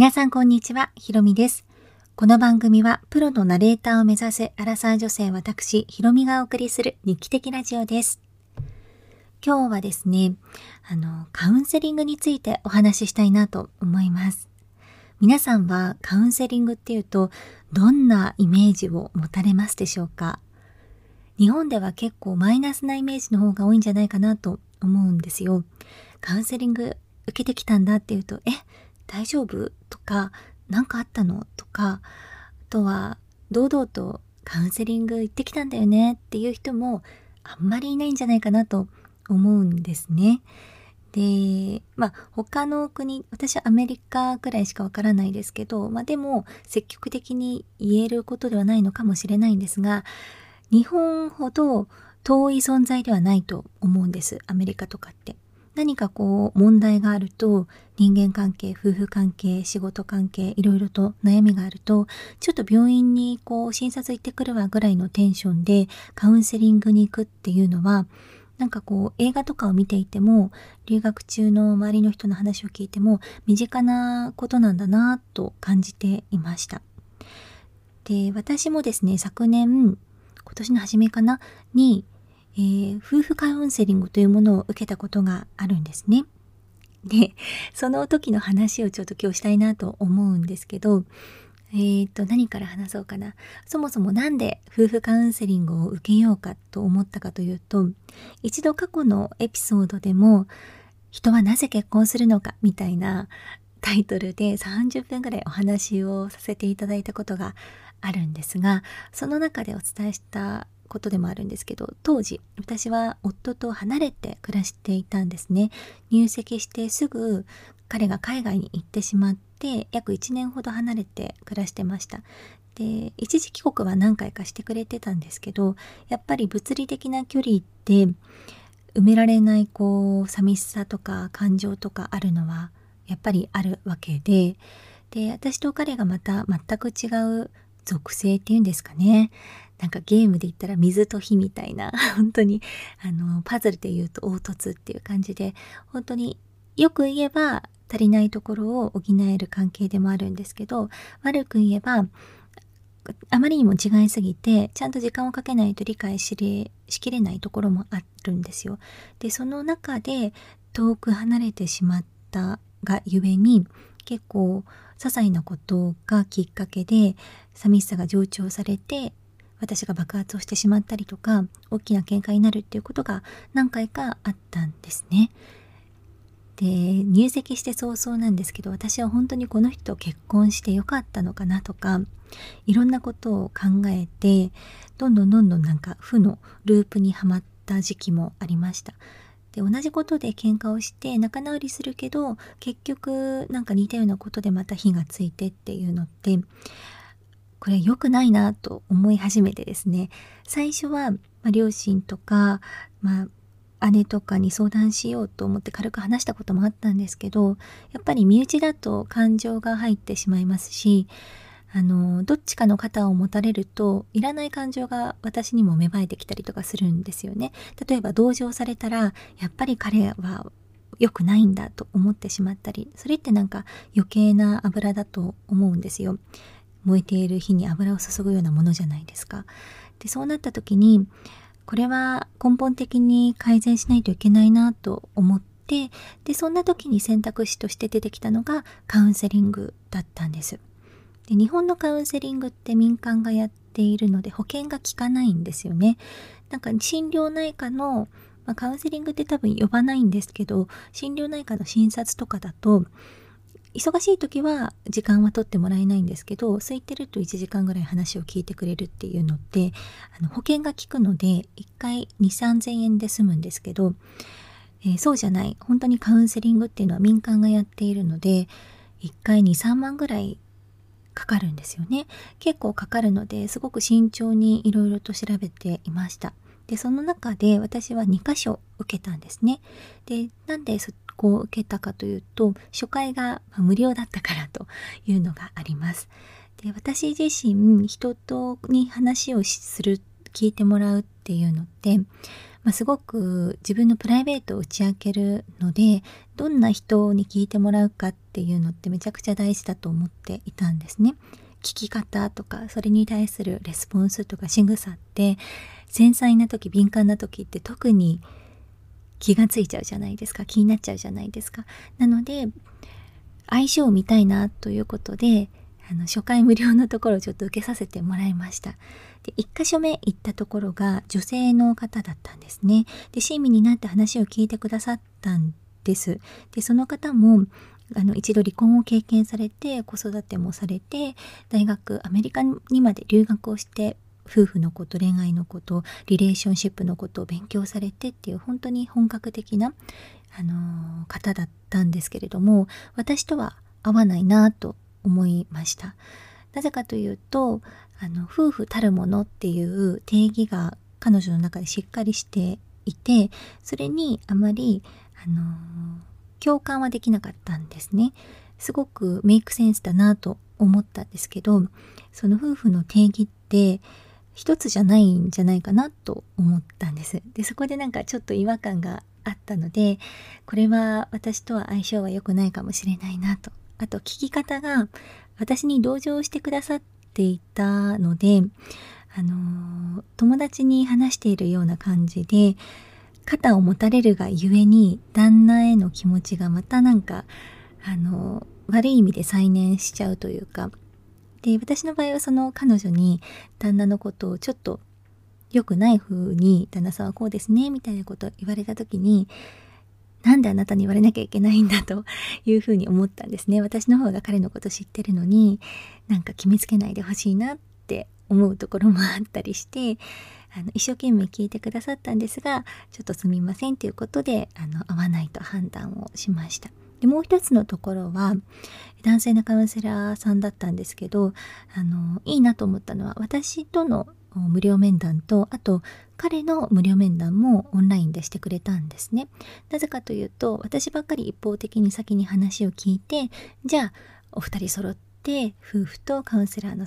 皆さんこんにちは、ひろみです。この番組はプロのナレーターを目指すアラサー女性私、ひろみがお送りする日記的ラジオです。今日はですね、あの、カウンセリングについてお話ししたいなと思います。皆さんはカウンセリングっていうと、どんなイメージを持たれますでしょうか？日本では結構マイナスなイメージの方が多いんじゃないかなと思うんですよ。カウンセリング受けてきたんだっていうと、え、大丈夫？か、何かあったの？とか、あとは、堂々とカウンセリング行ってきたんだよね？っていう人もあんまりいないんじゃないかなと思うんですね。で、まあ他の国、私はアメリカくらいしかわからないですけど、まあでも積極的に言えることではないのかもしれないんですが、日本ほど遠い存在ではないと思うんです、アメリカとかって。何かこう問題があると人間関係夫婦関係仕事関係いろいろと悩みがあるとちょっと病院にこう診察行ってくるわぐらいのテンションでカウンセリングに行くっていうのはなんかこう映画とかを見ていても留学中の周りの人の話を聞いても身近なことなんだなと感じていました。で私もですね昨年今年の初めかなにえー、夫婦カウンセリングというものを受けたことがあるんですね。で、その時の話をちょっと今日したいなと思うんですけど、えー、と、何から話そうかな。そもそもなんで夫婦カウンセリングを受けようかと思ったかというと、一度過去のエピソードでも、人はなぜ結婚するのかみたいなタイトルで30分ぐらいお話をさせていただいたことがあるんですが、その中でお伝えしたことでもあるんですけど当時私は夫と離れて暮らしていたんですね。入籍してすぐ彼が海外に行ってしまって約1年ほど離れて暮らしてました。で一時帰国は何回かしてくれてたんですけどやっぱり物理的な距離って埋められないこう寂しさとか感情とかあるのはやっぱりあるわけでで私と彼がまた全く違う属性っていうんですかね。なんかゲームで言ったら水と火みたいな。本当にあのパズルで言うと凹凸っていう感じで。本当によく言えば足りないところを補える関係でもあるんですけど悪く言えばあまりにも違いすぎてちゃんと時間をかけないと理解しれしきれないところもあるんですよ。でその中で遠く離れてしまったがゆえに結構些細なことがきっかけで寂しさが上長されて私が爆発をしてしまったりとか大きな喧嘩になるっていうことが何回かあったんですね。で入籍して早々なんですけど私は本当にこの人と結婚してよかったのかなとかいろんなことを考えてどんどんどんどんなんか負のループにはまった時期もありました。で同じことで喧嘩をして仲直りするけど結局なんか似たようなことでまた火がついてっていうのってこれ良くないなと思い始めてですね。最初は、まあ、両親とか、まあ、姉とかに相談しようと思って軽く話したこともあったんですけどやっぱり身内だと感情が入ってしまいますしあのどっちかの肩を持たれるといらない感情が私にも芽生えてきたりとかするんですよね。例えば同情されたらやっぱり彼は良くないんだと思ってしまったりそれってなんか余計な油だと思うんですよ。燃えている火に油を注ぐようなものじゃないですか。でそうなった時にこれは根本的に改善しないといけないなと思ってでそんな時に選択肢として出てきたのがカウンセリングだったんです。で日本のカウンセリングって民間がやっているので保険が効かないんですよね。なんか心療内科の、まあ、カウンセリングって多分呼ばないんですけど心療内科の診察とかだと忙しい時は時間は取ってもらえないんですけど空いてると1時間ぐらい話を聞いてくれるっていうのってあの保険が効くので1回2 3 0 0 0円で済むんですけど、えー、そうじゃない本当にカウンセリングっていうのは民間がやっているので1回23万ぐらいかかるんですよね。結構かかるのですごく慎重にいろいろと調べていました。でその中で私は2箇所受けたんですね。でなんでこを受けたかというと初回が無料だったからというのがあります。で私自身人とに話をする聞いてもらうっていうのってまあ、すごく自分のプライベートを打ち明けるのでどんな人に聞いてもらうかっていうのってめちゃくちゃ大事だと思っていたんですね。聞き方とかそれに対するレスポンスとか仕草って繊細な時敏感な時って特に気がついちゃうじゃないですか。気になっちゃうじゃないですか。なので相性を見たいなということであの初回無料のところをちょっと受けさせてもらいました。で1箇所目行ったところが女性の方だったんですねで親身になって話を聞いてくださったんですでその方もあの一度離婚を経験されて子育てもされて大学アメリカにまで留学をして夫婦のこと恋愛のことリレーションシップのことを勉強されてっていう本当に本格的な、あのー、方だったんですけれども私とは合わないなと思いました。なぜかというとあの夫婦たるものっていう定義が彼女の中でしっかりしていてそれにあまりあの共感はできなかったんですね。すごくメイクセンスだなと思ったんですけど、その夫婦の定義って一つじゃないんじゃないかなと思ったんです。で、そこでなんかちょっと違和感があったので、これは私とは相性は良くないかもしれないなと。あと聞き方が私に同情してくださっていたので、あの友達に話しているような感じで、肩を持たれるがゆえに旦那への気持ちがまたなんかあの悪い意味で再燃しちゃうというかで私の場合はその彼女に旦那のことをちょっと良くない風に旦那さんはこうですねみたいなことを言われた時になんであなたに言われなきゃいけないんだと いうふうに思ったんですね私の方が彼のこと知ってるのになんか決めつけないでほしいなって思うところもあったりしてあの一生懸命聞いてくださったんですがちょっとすみませんということであの合わないと判断をしました。でもう一つのところは男性のカウンセラーさんだったんですけどあのいいなと思ったのは私との無料面談とあと彼の無料面談もオンラインでしてくれたんですね。なぜかというと私ばっかり一方的に先に話を聞いてじゃあお二人揃って夫婦とカウンセラーの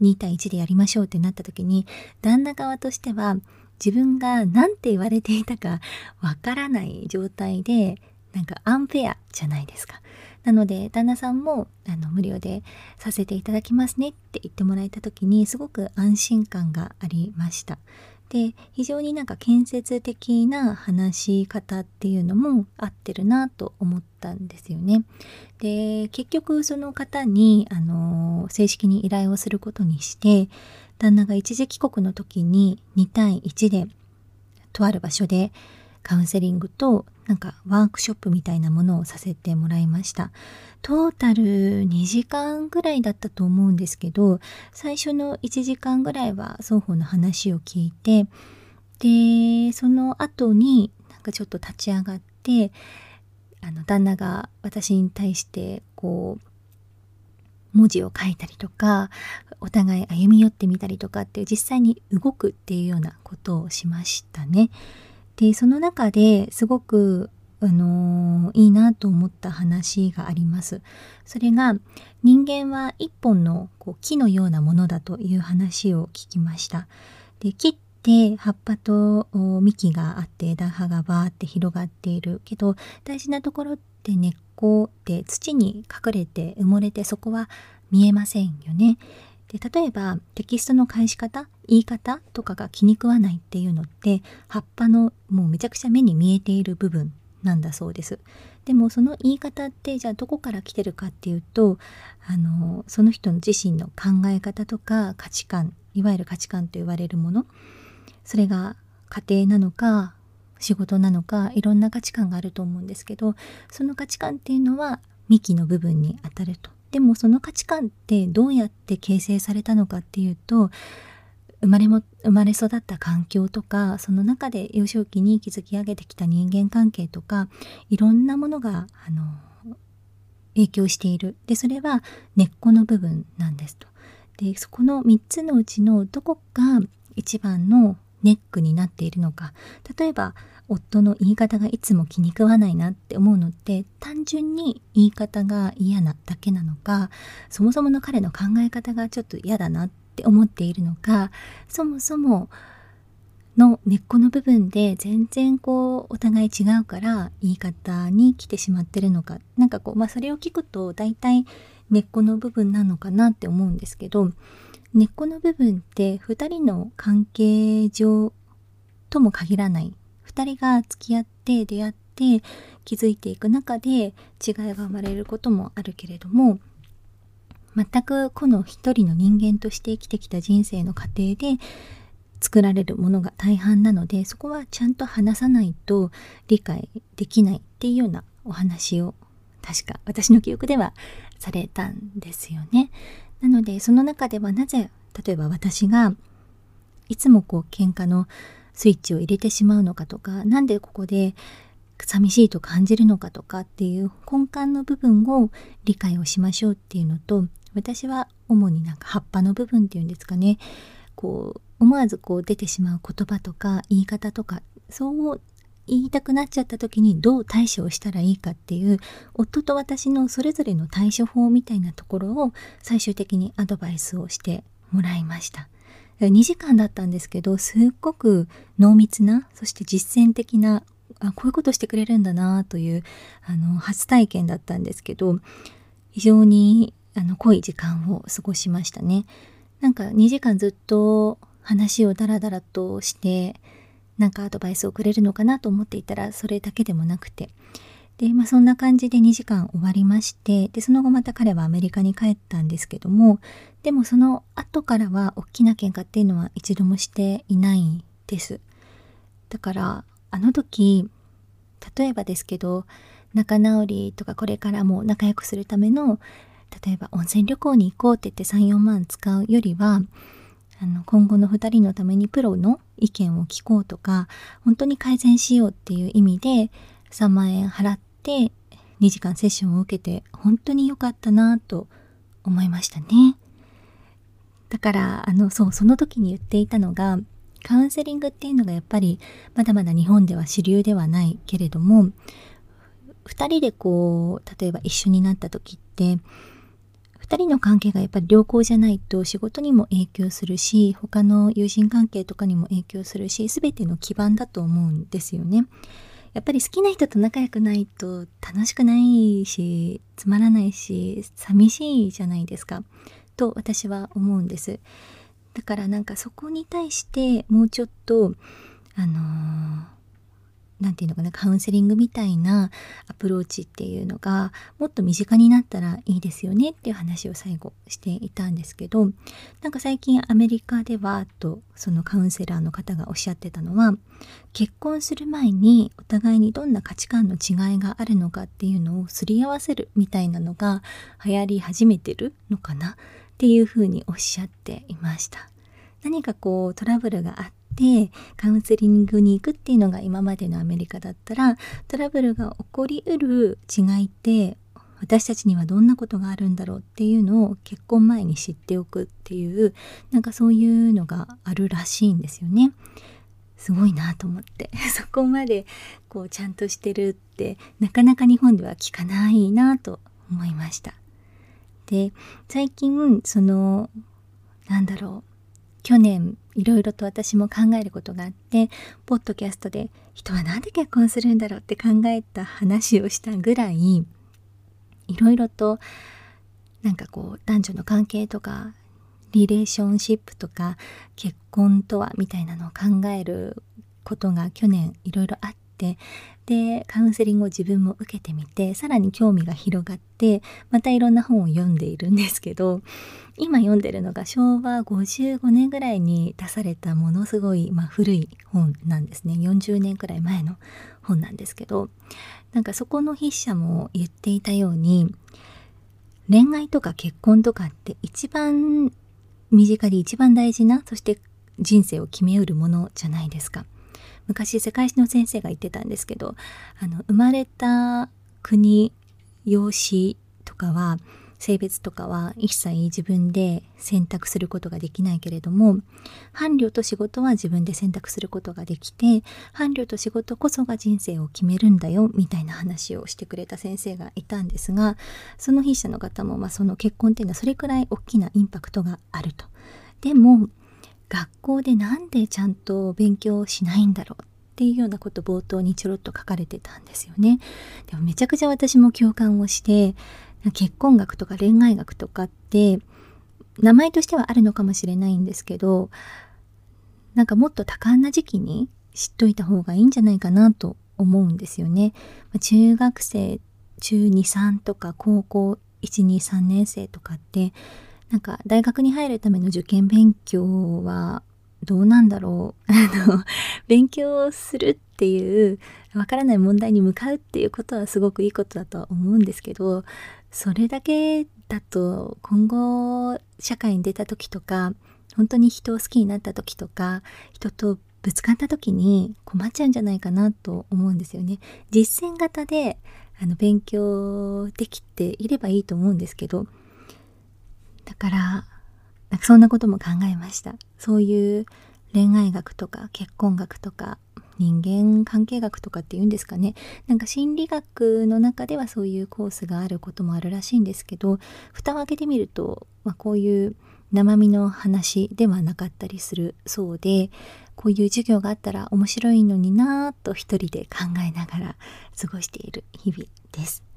2対1でやりましょうってなった時に旦那側としては自分が何て言われていたかわからない状態でなんかアンフェアじゃないですか。なので旦那さんもあの無料でさせていただきますねって言ってもらえた時にすごく安心感がありました。で非常になんか建設的な話し方っていうのも合ってるなと思ったんですよね。で結局その方にあの正式に依頼をすることにして旦那が一時帰国の時に2対1でとある場所でカウンセリングとなんかワークショップみたいなものをさせてもらいました。トータル2時間ぐらいだったと思うんですけど、最初の1時間ぐらいは双方の話を聞いて、で、その後になんかちょっと立ち上がって、あの旦那が私に対してこう文字を書いたりとかお互い歩み寄ってみたりとかって実際に動くっていうようなことをしましたね。でその中ですごくあのー、いいなと思った話があります。それが人間は一本のこう木のようなものだという話を聞きました。で木って葉っぱと幹があって枝葉がバーって広がっているけど大事なところって根っこって土に隠れて埋もれてそこは見えませんよね。で例えばテキストの返し方言い方とかが気に食わないっていうのって葉っぱのもうめちゃくちゃ目に見えている部分なんだそうです。でもその言い方ってじゃあどこから来てるかっていうとあのその人の自身の考え方とか価値観いわゆる価値観と言われるものそれが家庭なのか仕事なのかいろんな価値観があると思うんですけどその価値観っていうのは幹の部分にあたると。でもその価値観ってどうやって形成されたのかっていうと生まれも生まれ育った環境とかその中で幼少期に築き上げてきた人間関係とかいろんなものがあの影響しているでそれは根っこの部分なんですと。でそこの3つのうちのどこが一番のネックになっているのか例えば夫の言い方がいつも気に食わないなって思うのって単純に言い方が嫌なだけなのかそもそもの彼の考え方がちょっと嫌だなって思っているのかそもそもの根っこの部分で全然こうお互い違うから言い方に来てしまってるのか何かこうまあそれを聞くと大体根っこの部分なのかなって思うんですけど根っこの部分って2人の関係上とも限らない2人が付き合って出会って気づいていく中で違いが生まれることもあるけれども全くこの一人の人間として生きてきた人生の過程で作られるものが大半なのでそこはちゃんと話さないと理解できないっていうようなお話を確か私の記憶ではされたんですよね。なのでその中ではなぜ例えば私がいつもこう喧嘩のスイッチを入れてしまうのかとか何でここで寂しいと感じるのかとかっていう根幹の部分を理解をしましょうっていうのと私は主になんか葉っぱの部分っていうんですかねこう思わずこう出てしまう言葉とか言い方とかそう言いたくなっちゃった時にどう対処をしたらいいかっていう夫と私のそれぞれの対処法みたいなところを最終的にアドバイスをしてもらいました。2時間だったんですけどすっごく濃密なそして実践的なあこういうことしてくれるんだなというあの初体験だったんですけど非常にあの濃い時間を過ごしましたね。なんか2時間ずっと話をダラダラとしてなんかアドバイスをくれるのかなと思っていたらそれだけでもなくてで、まあ、そんな感じで2時間終わりましてでその後また彼はアメリカに帰ったんですけどもでもその後からは大きな喧嘩っていうのは一度もしていないです。だからあの時例えばですけど仲直りとかこれからも仲良くするための例えば温泉旅行に行こうって言って34万使うよりはあの今後の2人のためにプロの意見を聞こうとか本当に改善しようっていう意味で3万円払って2時間セッションを受けて本当に良かったなと思いましたね。だからあのそうその時に言っていたのがカウンセリングっていうのがやっぱりまだまだ日本では主流ではないけれども2人でこう例えば一緒になった時って2人の関係がやっぱり良好じゃないと仕事にも影響するし他の友人関係とかにも影響するし全ての基盤だと思うんですよね。やっぱり好きな人と仲良くないと楽しくないしつまらないし寂しいじゃないですか。と私は思うんです。だからなんかそこに対してもうちょっとあのー何て言うのかなカウンセリングみたいなアプローチっていうのがもっと身近になったらいいですよねっていう話を最後していたんですけどなんか最近アメリカではとそのカウンセラーの方がおっしゃってたのは結婚する前にお互いにどんな価値観の違いがあるのかっていうのをすり合わせるみたいなのが流行り始めてるのかなっていうふうにおっしゃっていました。何かこうトラブルがあってカウンセリングに行くっていうのが今までのアメリカだったらトラブルが起こりうる違いって私たちにはどんなことがあるんだろうっていうのを結婚前に知っておくっていうなんかそういうのがあるらしいんですよね。すごいなと思って そこまでこうちゃんとしてるってなかなか日本では聞かないなと思いました。で最近そのなんだろう去年いろいろと私も考えることがあってポッドキャストで人は何で結婚するんだろうって考えた話をしたぐらいいろいろとなんかこう男女の関係とかリレーションシップとか結婚とはみたいなのを考えることが去年いろいろあってでカウンセリングを自分も受けてみてさらに興味が広がってまたいろんな本を読んでいるんですけど今読んでるのが昭和55年ぐらいに出されたものすごい、まあ、古い本なんですね40年くらい前の本なんですけどなんかそこの筆者も言っていたように恋愛とか結婚とかって一番身近で一番大事なそして人生を決めうるものじゃないですか。昔世界史の先生が言ってたんですけどあの生まれた国養子とかは性別とかは一切自分で選択することができないけれども伴侶と仕事は自分で選択することができて伴侶と仕事こそが人生を決めるんだよみたいな話をしてくれた先生がいたんですがその筆者の方も、まあ、その結婚っていうのはそれくらい大きなインパクトがあると。でも学校でなんでちゃんと勉強しないんだろうっていうようなこと冒頭にちょろっと書かれてたんですよね。でもめちゃくちゃ私も共感をして結婚学とか恋愛学とかって名前としてはあるのかもしれないんですけどなんかもっと多感な時期に知っといた方がいいんじゃないかなと思うんですよね。中学生中23とか高校123年生とかってなんか大学に入るための受験勉強はどうなんだろうあの勉強するっていうわからない問題に向かうっていうことはすごくいいことだとは思うんですけどそれだけだと今後社会に出た時とか本当に人を好きになった時とか人とぶつかった時に困っちゃうんじゃないかなと思うんですよね。実践型であの勉強できていればいいと思うんですけどだからなんかそんなことも考えました。そういう恋愛学とか結婚学とか人間関係学とかっていうんですかねなんか心理学の中ではそういうコースがあることもあるらしいんですけど蓋を開けてみると、まあ、こういう生身の話ではなかったりするそうでこういう授業があったら面白いのになぁと一人で考えながら過ごしている日々です。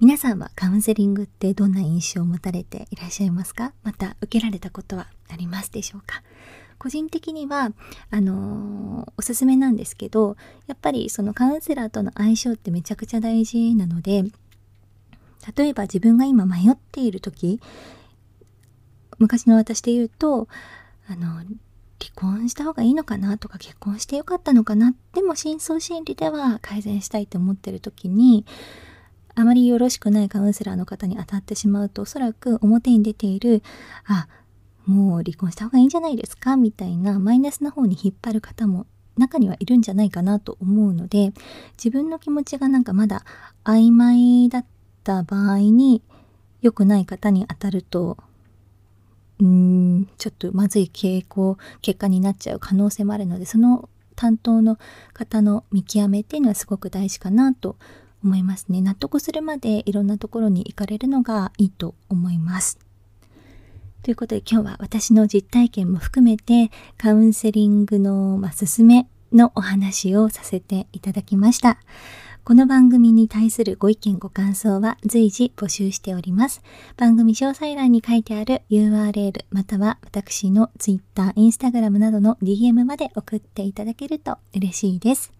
皆さんはカウンセリングってどんな印象を持たれていらっしゃいますか？また受けられたことはありますでしょうか？個人的にはあのー、おすすめなんですけどやっぱりそのカウンセラーとの相性ってめちゃくちゃ大事なので例えば自分が今迷っている時昔の私で言うとあの離婚した方がいいのかなとか結婚してよかったのかなでも深層心理では改善したいと思ってる時にあまりよろしくないカウンセラーの方に当たってしまうとおそらく表に出ているあもう離婚した方がいいんじゃないですかみたいなマイナスな方に引っ張る方も中にはいるんじゃないかなと思うので自分の気持ちがなんかまだ曖昧だった場合に良くない方に当たるとうーんちょっとまずい傾向結果になっちゃう可能性もあるのでその担当の方の見極めっていうのはすごく大事かなと思いますね納得するまでいろんなところに行かれるのがいいと思いますということで今日は私の実体験も含めてカウンセリングの、まあ、進めのお話をさせていただきました。この番組に対するご意見ご感想は随時募集しております。番組詳細欄に書いてある URL または私の Twitter、Instagram などの DM まで送っていただけると嬉しいです。